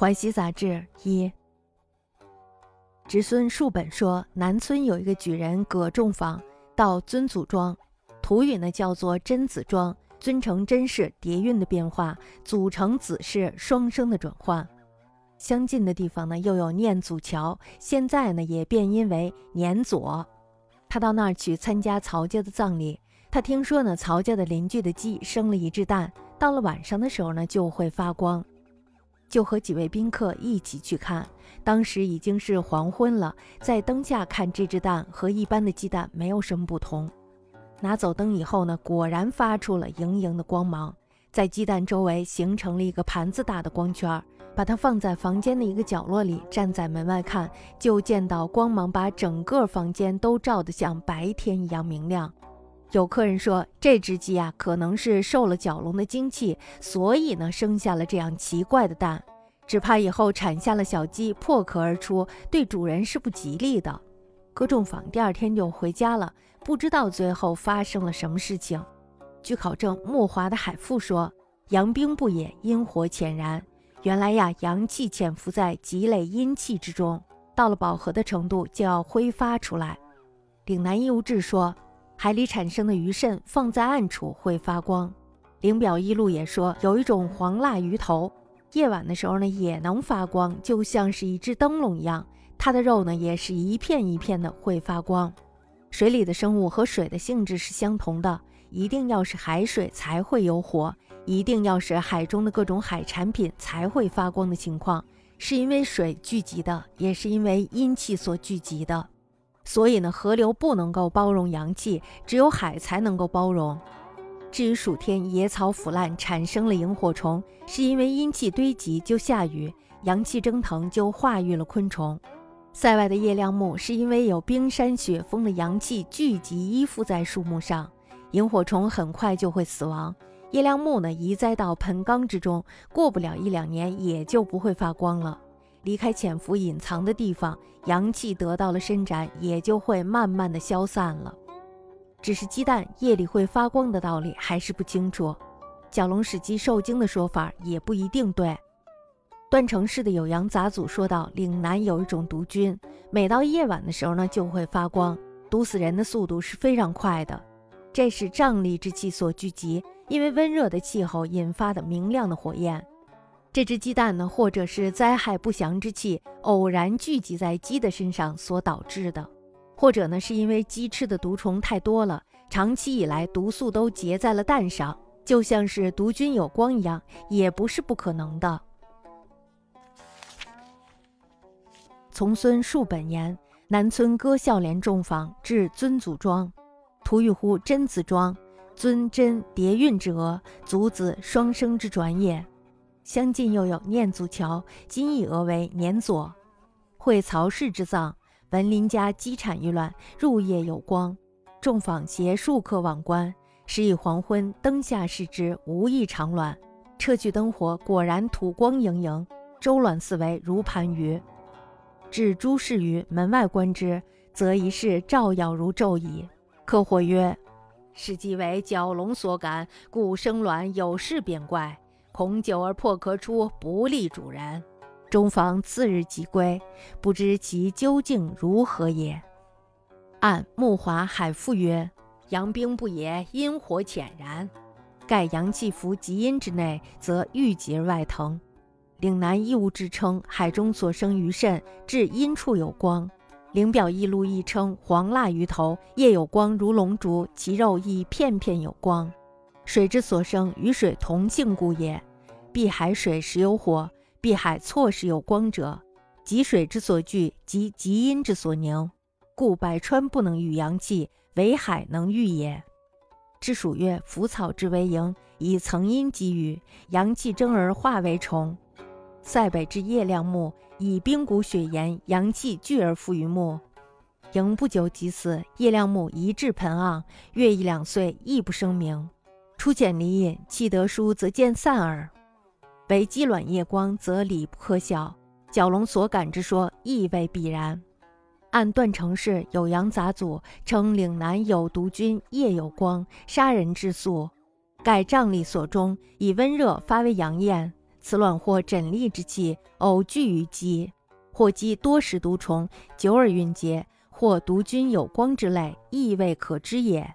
淮西杂志一，侄孙树本说，南村有一个举人葛仲坊，到尊祖庄，土语呢叫做真子庄，尊成真氏叠韵的变化，祖成子氏双生的转换。相近的地方呢又有念祖桥，现在呢也变音为年左。他到那儿去参加曹家的葬礼，他听说呢曹家的邻居的鸡生了一只蛋，到了晚上的时候呢就会发光。就和几位宾客一起去看，当时已经是黄昏了，在灯下看这只蛋和一般的鸡蛋没有什么不同。拿走灯以后呢，果然发出了莹莹的光芒，在鸡蛋周围形成了一个盘子大的光圈。把它放在房间的一个角落里，站在门外看，就见到光芒把整个房间都照得像白天一样明亮。有客人说，这只鸡啊，可能是受了角龙的精气，所以呢，生下了这样奇怪的蛋。只怕以后产下了小鸡破壳而出，对主人是不吉利的。歌仲坊第二天就回家了，不知道最后发生了什么事情。据考证，木华的海父说：“阳兵不也，阴火潜然。原来呀，阳气潜伏在积累阴气之中，到了饱和的程度就要挥发出来。”岭南义务志说。海里产生的鱼肾放在暗处会发光。灵表一录也说有一种黄蜡鱼头，夜晚的时候呢也能发光，就像是一只灯笼一样。它的肉呢也是一片一片的会发光。水里的生物和水的性质是相同的，一定要是海水才会有火，一定要是海中的各种海产品才会发光的情况，是因为水聚集的，也是因为阴气所聚集的。所以呢，河流不能够包容阳气，只有海才能够包容。至于暑天野草腐烂产生了萤火虫，是因为阴气堆积就下雨，阳气蒸腾就化育了昆虫。塞外的叶亮木是因为有冰山雪峰的阳气聚集依附在树木上，萤火虫很快就会死亡。叶亮木呢移栽到盆缸之中，过不了一两年也就不会发光了。离开潜伏隐藏的地方，阳气得到了伸展，也就会慢慢的消散了。只是鸡蛋夜里会发光的道理还是不清楚。角龙使鸡受精的说法也不一定对。段成市的酉阳杂祖说道：岭南有一种毒菌，每到夜晚的时候呢，就会发光，毒死人的速度是非常快的。这是瘴疠之气所聚集，因为温热的气候引发的明亮的火焰。这只鸡蛋呢，或者是灾害不祥之气偶然聚集在鸡的身上所导致的，或者呢，是因为鸡吃的毒虫太多了，长期以来毒素都结在了蛋上，就像是毒菌有光一样，也不是不可能的。从孙树本言，南村歌孝廉种坊至尊祖庄，土语乎真子庄，尊真叠韵之额，祖子双生之转也。相近又有念祖桥，今译讹为年左。会曹氏之葬，闻邻家积产愈乱，入夜有光。众访携数客往观，时已黄昏，灯下视之，无异常卵。撤去灯火，果然土光盈盈，周卵四围如盘鱼。至诸事于门外观之，则一是照耀如昼矣。客或曰：“是即为蛟龙所感，故生卵有事变怪。”恐久而破壳出，不利主人。中房次日即归，不知其究竟如何也。按木华海父曰：“阳兵不也，阴火潜然。盖阳气伏极阴之内，则郁结而外腾。岭南异物之称，海中所生鱼肾，至阴处有光。灵表异录亦称黄蜡鱼头，夜有光如龙烛，其肉亦片片有光。”水之所生，与水同性故也。碧海水时有火，碧海错时有光者，极水之所聚，及极阴之所凝，故百川不能御阳气，唯海能御也。之属曰：腐草之为萤，以层阴积雨，阳气蒸而化为虫。塞北之夜亮木，以冰谷雪岩，阳气聚而附于木，萤不久即死。叶亮木一至盆盎，月一两岁，亦不生明。初见离隐，气得疏，则见散耳。为鸡卵夜光，则理不可晓。蛟龙所感之说，亦未必然。按段成式酉阳杂祖称，岭南有毒菌，夜有光，杀人之素。盖瘴疠所中，以温热发为阳焰，此卵或枕痢之气，偶聚于鸡，或鸡多食毒虫，久而蕴结，或毒菌有光之类，亦未可知也。